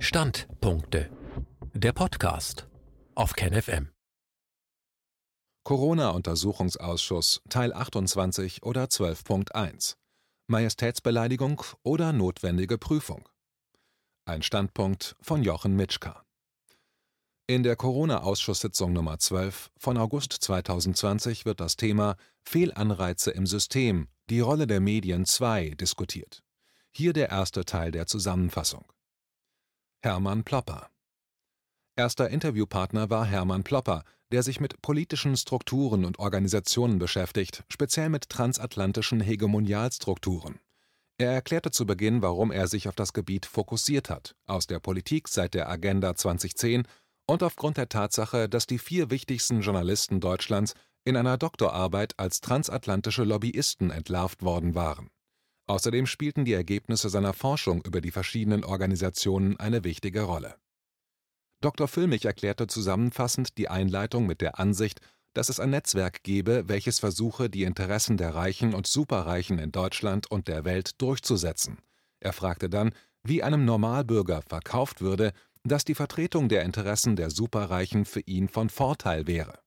Standpunkte. Der Podcast auf KenFM. Corona-Untersuchungsausschuss Teil 28 oder 12.1 Majestätsbeleidigung oder notwendige Prüfung. Ein Standpunkt von Jochen Mitschka. In der Corona-Ausschusssitzung Nummer 12 von August 2020 wird das Thema Fehlanreize im System, die Rolle der Medien 2 diskutiert. Hier der erste Teil der Zusammenfassung. Hermann Plopper Erster Interviewpartner war Hermann Plopper, der sich mit politischen Strukturen und Organisationen beschäftigt, speziell mit transatlantischen Hegemonialstrukturen. Er erklärte zu Beginn, warum er sich auf das Gebiet fokussiert hat, aus der Politik seit der Agenda 2010 und aufgrund der Tatsache, dass die vier wichtigsten Journalisten Deutschlands in einer Doktorarbeit als transatlantische Lobbyisten entlarvt worden waren. Außerdem spielten die Ergebnisse seiner Forschung über die verschiedenen Organisationen eine wichtige Rolle. Dr. Füllmich erklärte zusammenfassend die Einleitung mit der Ansicht, dass es ein Netzwerk gebe, welches versuche, die Interessen der Reichen und Superreichen in Deutschland und der Welt durchzusetzen. Er fragte dann, wie einem Normalbürger verkauft würde, dass die Vertretung der Interessen der Superreichen für ihn von Vorteil wäre.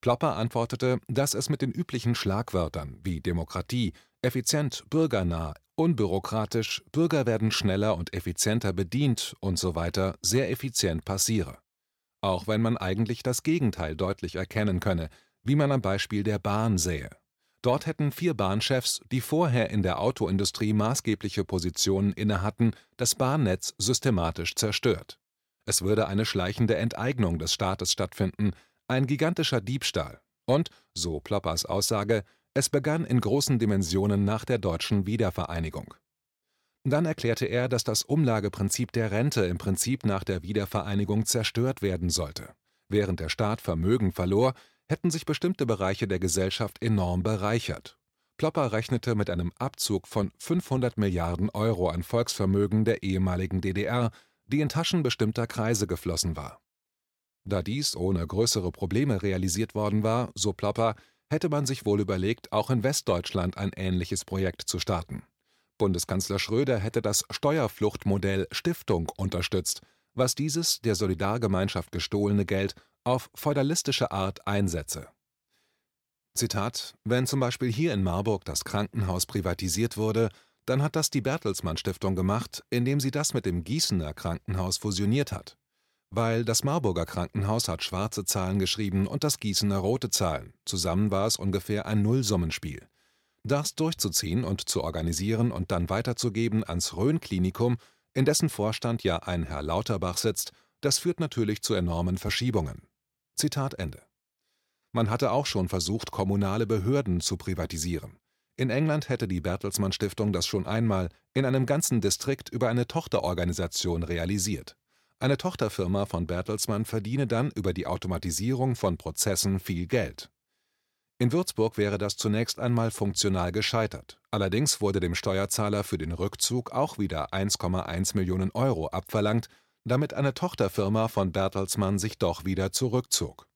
Plopper antwortete, dass es mit den üblichen Schlagwörtern wie Demokratie, effizient, bürgernah, unbürokratisch, Bürger werden schneller und effizienter bedient und so weiter sehr effizient passiere. Auch wenn man eigentlich das Gegenteil deutlich erkennen könne, wie man am Beispiel der Bahn sähe. Dort hätten vier Bahnchefs, die vorher in der Autoindustrie maßgebliche Positionen innehatten, das Bahnnetz systematisch zerstört. Es würde eine schleichende Enteignung des Staates stattfinden, ein gigantischer Diebstahl. Und, so Ploppers Aussage, es begann in großen Dimensionen nach der deutschen Wiedervereinigung. Dann erklärte er, dass das Umlageprinzip der Rente im Prinzip nach der Wiedervereinigung zerstört werden sollte. Während der Staat Vermögen verlor, hätten sich bestimmte Bereiche der Gesellschaft enorm bereichert. Plopper rechnete mit einem Abzug von 500 Milliarden Euro an Volksvermögen der ehemaligen DDR, die in Taschen bestimmter Kreise geflossen war. Da dies ohne größere Probleme realisiert worden war, so Plopper, hätte man sich wohl überlegt, auch in Westdeutschland ein ähnliches Projekt zu starten. Bundeskanzler Schröder hätte das Steuerfluchtmodell Stiftung unterstützt, was dieses der Solidargemeinschaft gestohlene Geld auf feudalistische Art einsetze. Zitat: Wenn zum Beispiel hier in Marburg das Krankenhaus privatisiert wurde, dann hat das die Bertelsmann Stiftung gemacht, indem sie das mit dem Gießener Krankenhaus fusioniert hat weil das Marburger Krankenhaus hat schwarze Zahlen geschrieben und das Gießener rote Zahlen. Zusammen war es ungefähr ein Nullsummenspiel. Das durchzuziehen und zu organisieren und dann weiterzugeben ans Rhön-Klinikum, in dessen Vorstand ja ein Herr Lauterbach sitzt, das führt natürlich zu enormen Verschiebungen. Zitat Ende. Man hatte auch schon versucht, kommunale Behörden zu privatisieren. In England hätte die Bertelsmann Stiftung das schon einmal in einem ganzen Distrikt über eine Tochterorganisation realisiert. Eine Tochterfirma von Bertelsmann verdiene dann über die Automatisierung von Prozessen viel Geld. In Würzburg wäre das zunächst einmal funktional gescheitert. Allerdings wurde dem Steuerzahler für den Rückzug auch wieder 1,1 Millionen Euro abverlangt, damit eine Tochterfirma von Bertelsmann sich doch wieder zurückzog.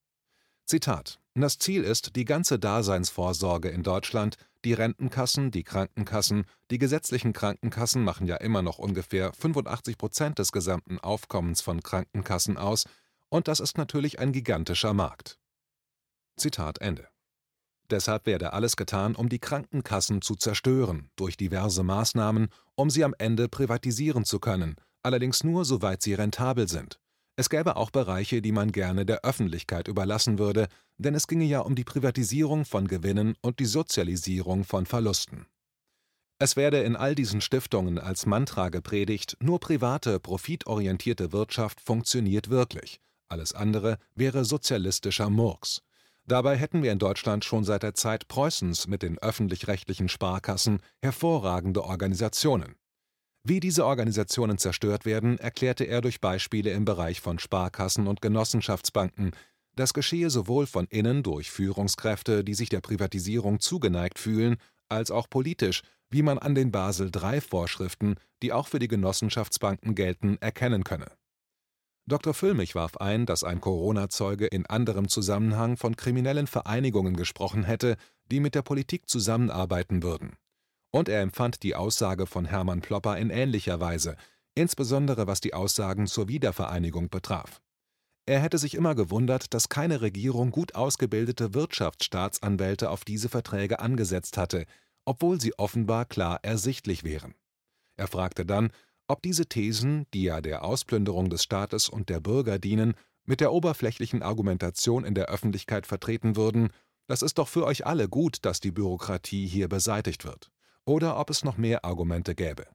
Zitat: Das Ziel ist, die ganze Daseinsvorsorge in Deutschland die Rentenkassen, die Krankenkassen, die gesetzlichen Krankenkassen machen ja immer noch ungefähr 85 Prozent des gesamten Aufkommens von Krankenkassen aus, und das ist natürlich ein gigantischer Markt. Zitat Ende. Deshalb werde alles getan, um die Krankenkassen zu zerstören, durch diverse Maßnahmen, um sie am Ende privatisieren zu können, allerdings nur soweit sie rentabel sind. Es gäbe auch Bereiche, die man gerne der Öffentlichkeit überlassen würde, denn es ginge ja um die Privatisierung von Gewinnen und die Sozialisierung von Verlusten. Es werde in all diesen Stiftungen als Mantra gepredigt, nur private, profitorientierte Wirtschaft funktioniert wirklich, alles andere wäre sozialistischer Murks. Dabei hätten wir in Deutschland schon seit der Zeit Preußens mit den öffentlich-rechtlichen Sparkassen hervorragende Organisationen. Wie diese Organisationen zerstört werden, erklärte er durch Beispiele im Bereich von Sparkassen und Genossenschaftsbanken. Das geschehe sowohl von innen durch Führungskräfte, die sich der Privatisierung zugeneigt fühlen, als auch politisch, wie man an den Basel-III-Vorschriften, die auch für die Genossenschaftsbanken gelten, erkennen könne. Dr. Füllmich warf ein, dass ein Corona-Zeuge in anderem Zusammenhang von kriminellen Vereinigungen gesprochen hätte, die mit der Politik zusammenarbeiten würden. Und er empfand die Aussage von Hermann Plopper in ähnlicher Weise. insbesondere was die Aussagen zur Wiedervereinigung betraf. Er hätte sich immer gewundert, dass keine Regierung gut ausgebildete Wirtschaftsstaatsanwälte auf diese Verträge angesetzt hatte, obwohl sie offenbar klar ersichtlich wären. Er fragte dann, ob diese Thesen, die ja der Ausplünderung des Staates und der Bürger dienen, mit der oberflächlichen Argumentation in der Öffentlichkeit vertreten würden, das ist doch für euch alle gut, dass die Bürokratie hier beseitigt wird, oder ob es noch mehr Argumente gäbe.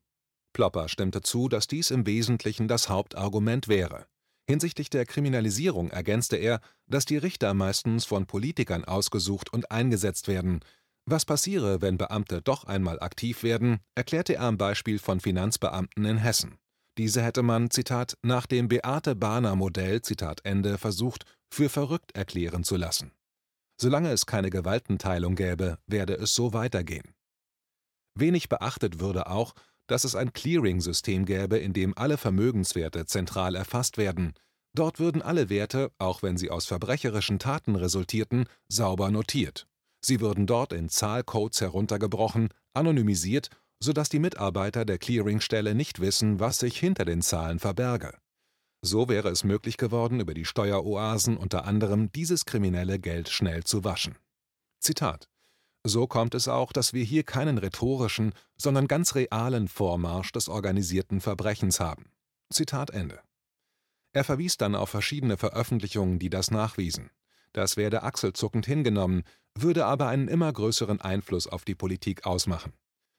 Plopper stimmte zu, dass dies im Wesentlichen das Hauptargument wäre. Hinsichtlich der Kriminalisierung ergänzte er, dass die Richter meistens von Politikern ausgesucht und eingesetzt werden. Was passiere, wenn Beamte doch einmal aktiv werden, erklärte er am Beispiel von Finanzbeamten in Hessen. Diese hätte man, Zitat, nach dem Beate-Bahner-Modell, Zitat Ende, versucht, für verrückt erklären zu lassen. Solange es keine Gewaltenteilung gäbe, werde es so weitergehen. Wenig beachtet würde auch, dass es ein Clearing-System gäbe, in dem alle Vermögenswerte zentral erfasst werden. Dort würden alle Werte, auch wenn sie aus verbrecherischen Taten resultierten, sauber notiert. Sie würden dort in Zahlcodes heruntergebrochen, anonymisiert, sodass die Mitarbeiter der Clearingstelle nicht wissen, was sich hinter den Zahlen verberge. So wäre es möglich geworden, über die Steueroasen unter anderem dieses kriminelle Geld schnell zu waschen. Zitat so kommt es auch, dass wir hier keinen rhetorischen, sondern ganz realen Vormarsch des organisierten Verbrechens haben. Zitat Ende. Er verwies dann auf verschiedene Veröffentlichungen, die das nachwiesen. Das werde achselzuckend hingenommen, würde aber einen immer größeren Einfluss auf die Politik ausmachen.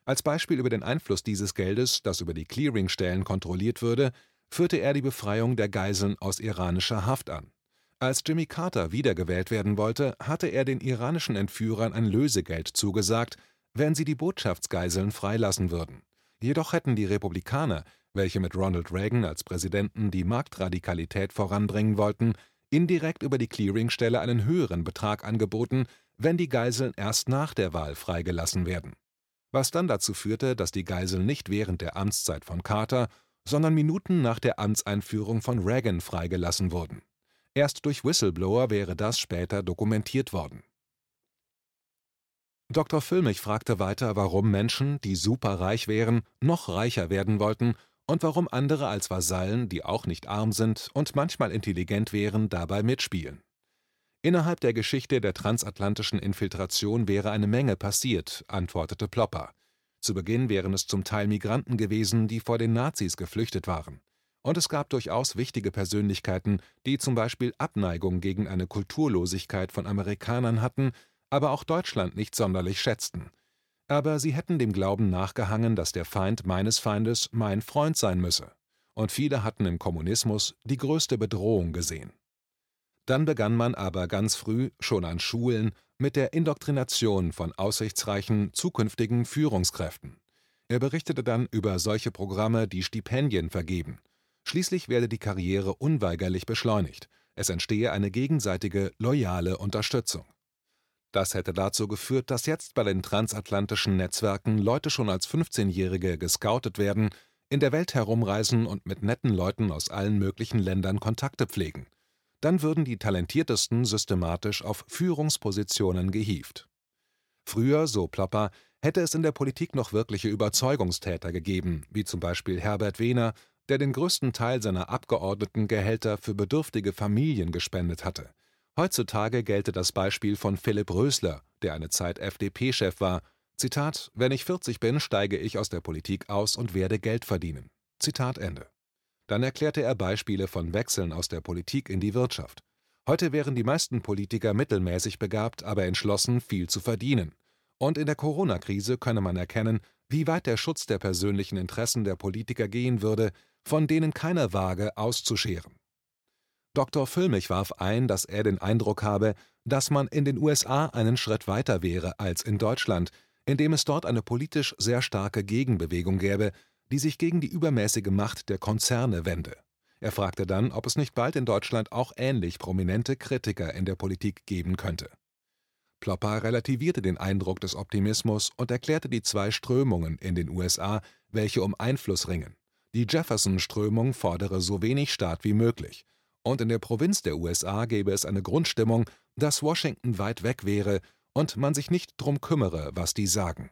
Als Beispiel über den Einfluss dieses Geldes, das über die Clearingstellen kontrolliert würde, führte er die Befreiung der Geiseln aus iranischer Haft an. Als Jimmy Carter wiedergewählt werden wollte, hatte er den iranischen Entführern ein Lösegeld zugesagt, wenn sie die Botschaftsgeiseln freilassen würden. Jedoch hätten die Republikaner, welche mit Ronald Reagan als Präsidenten die Marktradikalität voranbringen wollten, indirekt über die Clearingstelle einen höheren Betrag angeboten, wenn die Geiseln erst nach der Wahl freigelassen werden. Was dann dazu führte, dass die Geiseln nicht während der Amtszeit von Carter, sondern Minuten nach der Amtseinführung von Reagan freigelassen wurden. Erst durch Whistleblower wäre das später dokumentiert worden. Dr. Füllmich fragte weiter, warum Menschen, die superreich wären, noch reicher werden wollten und warum andere als Vasallen, die auch nicht arm sind und manchmal intelligent wären, dabei mitspielen. Innerhalb der Geschichte der transatlantischen Infiltration wäre eine Menge passiert, antwortete Plopper. Zu Beginn wären es zum Teil Migranten gewesen, die vor den Nazis geflüchtet waren. Und es gab durchaus wichtige Persönlichkeiten, die zum Beispiel Abneigung gegen eine Kulturlosigkeit von Amerikanern hatten, aber auch Deutschland nicht sonderlich schätzten. Aber sie hätten dem Glauben nachgehangen, dass der Feind meines Feindes mein Freund sein müsse. Und viele hatten im Kommunismus die größte Bedrohung gesehen. Dann begann man aber ganz früh, schon an Schulen, mit der Indoktrination von aussichtsreichen zukünftigen Führungskräften. Er berichtete dann über solche Programme, die Stipendien vergeben, Schließlich werde die Karriere unweigerlich beschleunigt, es entstehe eine gegenseitige loyale Unterstützung. Das hätte dazu geführt, dass jetzt bei den transatlantischen Netzwerken Leute schon als 15-Jährige gescoutet werden, in der Welt herumreisen und mit netten Leuten aus allen möglichen Ländern Kontakte pflegen. Dann würden die Talentiertesten systematisch auf Führungspositionen gehievt. Früher, so Plopper, hätte es in der Politik noch wirkliche Überzeugungstäter gegeben, wie zum Beispiel Herbert Wehner, der den größten Teil seiner Abgeordnetengehälter für bedürftige Familien gespendet hatte. Heutzutage gelte das Beispiel von Philipp Rösler, der eine Zeit FDP-Chef war. Zitat: Wenn ich 40 bin, steige ich aus der Politik aus und werde Geld verdienen. Zitat Ende. Dann erklärte er Beispiele von Wechseln aus der Politik in die Wirtschaft. Heute wären die meisten Politiker mittelmäßig begabt, aber entschlossen, viel zu verdienen. Und in der Corona-Krise könne man erkennen, wie weit der Schutz der persönlichen Interessen der Politiker gehen würde, von denen keiner wage, auszuscheren. Dr. Füllmich warf ein, dass er den Eindruck habe, dass man in den USA einen Schritt weiter wäre als in Deutschland, indem es dort eine politisch sehr starke Gegenbewegung gäbe, die sich gegen die übermäßige Macht der Konzerne wende. Er fragte dann, ob es nicht bald in Deutschland auch ähnlich prominente Kritiker in der Politik geben könnte. Plopper relativierte den Eindruck des Optimismus und erklärte die zwei Strömungen in den USA, welche um Einfluss ringen. Die Jefferson-Strömung fordere so wenig Staat wie möglich, und in der Provinz der USA gäbe es eine Grundstimmung, dass Washington weit weg wäre und man sich nicht drum kümmere, was die sagen.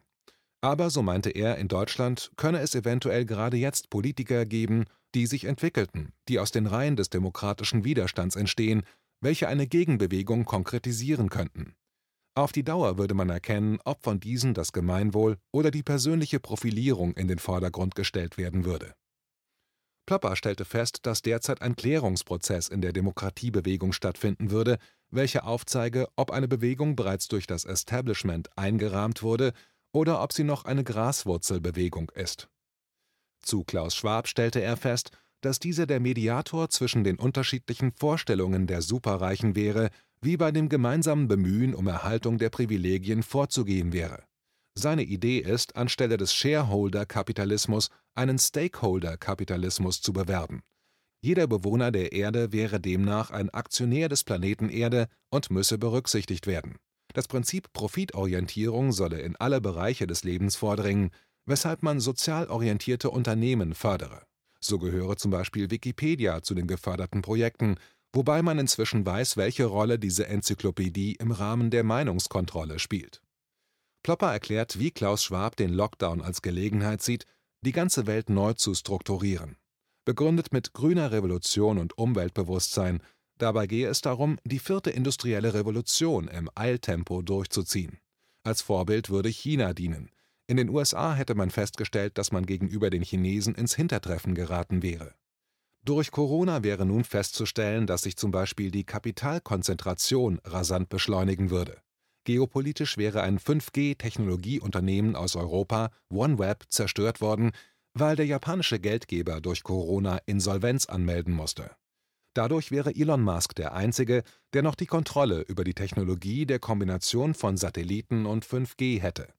Aber, so meinte er, in Deutschland könne es eventuell gerade jetzt Politiker geben, die sich entwickelten, die aus den Reihen des demokratischen Widerstands entstehen, welche eine Gegenbewegung konkretisieren könnten. Auf die Dauer würde man erkennen, ob von diesen das Gemeinwohl oder die persönliche Profilierung in den Vordergrund gestellt werden würde. Plopper stellte fest, dass derzeit ein Klärungsprozess in der Demokratiebewegung stattfinden würde, welcher aufzeige, ob eine Bewegung bereits durch das Establishment eingerahmt wurde oder ob sie noch eine Graswurzelbewegung ist. Zu Klaus Schwab stellte er fest, dass dieser der Mediator zwischen den unterschiedlichen Vorstellungen der Superreichen wäre, wie bei dem gemeinsamen Bemühen um Erhaltung der Privilegien vorzugehen wäre. Seine Idee ist, anstelle des Shareholder-Kapitalismus einen Stakeholder-Kapitalismus zu bewerben. Jeder Bewohner der Erde wäre demnach ein Aktionär des Planeten Erde und müsse berücksichtigt werden. Das Prinzip Profitorientierung solle in alle Bereiche des Lebens vordringen, weshalb man sozial orientierte Unternehmen fördere. So gehöre zum Beispiel Wikipedia zu den geförderten Projekten, wobei man inzwischen weiß, welche Rolle diese Enzyklopädie im Rahmen der Meinungskontrolle spielt. Plopper erklärt, wie Klaus Schwab den Lockdown als Gelegenheit sieht, die ganze Welt neu zu strukturieren. Begründet mit grüner Revolution und Umweltbewusstsein, dabei gehe es darum, die vierte industrielle Revolution im Eiltempo durchzuziehen. Als Vorbild würde China dienen, in den USA hätte man festgestellt, dass man gegenüber den Chinesen ins Hintertreffen geraten wäre. Durch Corona wäre nun festzustellen, dass sich zum Beispiel die Kapitalkonzentration rasant beschleunigen würde. Geopolitisch wäre ein 5G-Technologieunternehmen aus Europa, OneWeb, zerstört worden, weil der japanische Geldgeber durch Corona Insolvenz anmelden musste. Dadurch wäre Elon Musk der Einzige, der noch die Kontrolle über die Technologie der Kombination von Satelliten und 5G hätte.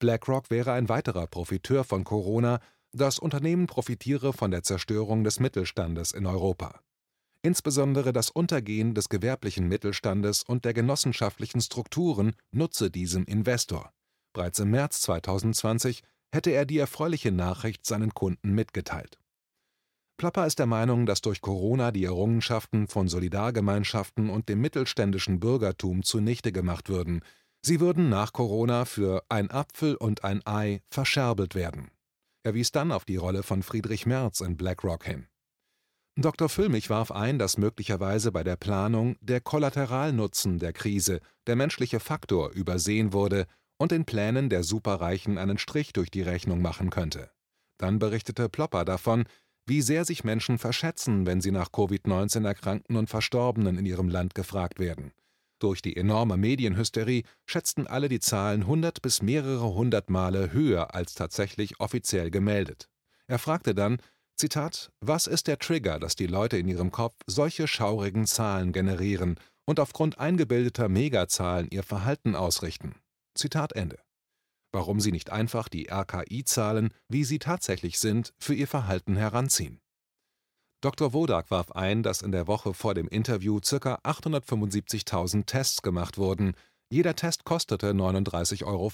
BlackRock wäre ein weiterer Profiteur von Corona, das Unternehmen profitiere von der Zerstörung des Mittelstandes in Europa. Insbesondere das Untergehen des gewerblichen Mittelstandes und der genossenschaftlichen Strukturen nutze diesem Investor. Bereits im März 2020 hätte er die erfreuliche Nachricht seinen Kunden mitgeteilt. Plapper ist der Meinung, dass durch Corona die Errungenschaften von Solidargemeinschaften und dem mittelständischen Bürgertum zunichte gemacht würden, Sie würden nach Corona für ein Apfel und ein Ei verscherbelt werden. Er wies dann auf die Rolle von Friedrich Merz in BlackRock hin. Dr. Füllmich warf ein, dass möglicherweise bei der Planung der Kollateralnutzen der Krise, der menschliche Faktor, übersehen wurde und den Plänen der Superreichen einen Strich durch die Rechnung machen könnte. Dann berichtete Plopper davon, wie sehr sich Menschen verschätzen, wenn sie nach Covid-19 Erkrankten und Verstorbenen in ihrem Land gefragt werden. Durch die enorme Medienhysterie schätzten alle die Zahlen hundert bis mehrere hundert Male höher als tatsächlich offiziell gemeldet. Er fragte dann, Zitat, was ist der Trigger, dass die Leute in ihrem Kopf solche schaurigen Zahlen generieren und aufgrund eingebildeter Megazahlen ihr Verhalten ausrichten? Zitat Ende. Warum sie nicht einfach die RKI-Zahlen, wie sie tatsächlich sind, für ihr Verhalten heranziehen. Dr. Wodak warf ein, dass in der Woche vor dem Interview ca. 875.000 Tests gemacht wurden, jeder Test kostete 39,40 Euro.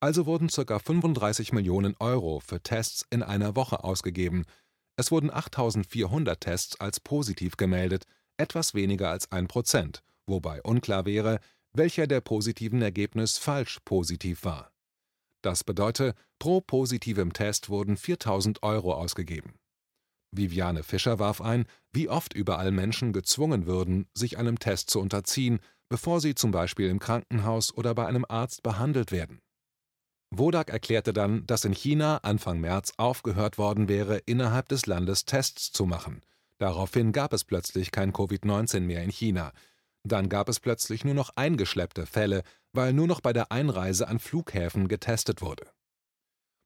Also wurden ca. 35 Millionen Euro für Tests in einer Woche ausgegeben. Es wurden 8.400 Tests als positiv gemeldet, etwas weniger als ein Prozent, wobei unklar wäre, welcher der positiven Ergebnis falsch positiv war. Das bedeutet, pro positivem Test wurden 4.000 Euro ausgegeben. Viviane Fischer warf ein, wie oft überall Menschen gezwungen würden, sich einem Test zu unterziehen, bevor sie zum Beispiel im Krankenhaus oder bei einem Arzt behandelt werden. Wodak erklärte dann, dass in China Anfang März aufgehört worden wäre, innerhalb des Landes Tests zu machen. Daraufhin gab es plötzlich kein Covid-19 mehr in China. Dann gab es plötzlich nur noch eingeschleppte Fälle, weil nur noch bei der Einreise an Flughäfen getestet wurde.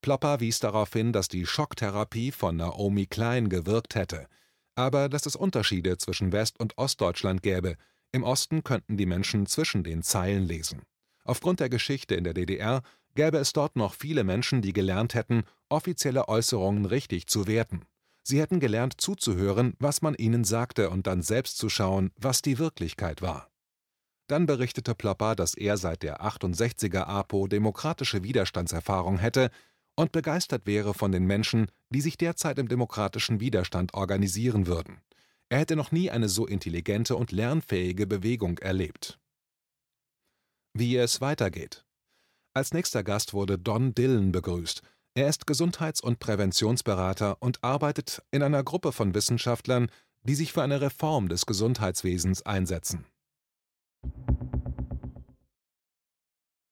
Plopper wies darauf hin, dass die Schocktherapie von Naomi Klein gewirkt hätte, aber dass es Unterschiede zwischen West- und Ostdeutschland gäbe. Im Osten könnten die Menschen zwischen den Zeilen lesen. Aufgrund der Geschichte in der DDR gäbe es dort noch viele Menschen, die gelernt hätten, offizielle Äußerungen richtig zu werten. Sie hätten gelernt zuzuhören, was man ihnen sagte und dann selbst zu schauen, was die Wirklichkeit war. Dann berichtete Plopper, dass er seit der 68er APO demokratische Widerstandserfahrung hätte, und begeistert wäre von den Menschen, die sich derzeit im demokratischen Widerstand organisieren würden. Er hätte noch nie eine so intelligente und lernfähige Bewegung erlebt. Wie es weitergeht. Als nächster Gast wurde Don Dillon begrüßt. Er ist Gesundheits- und Präventionsberater und arbeitet in einer Gruppe von Wissenschaftlern, die sich für eine Reform des Gesundheitswesens einsetzen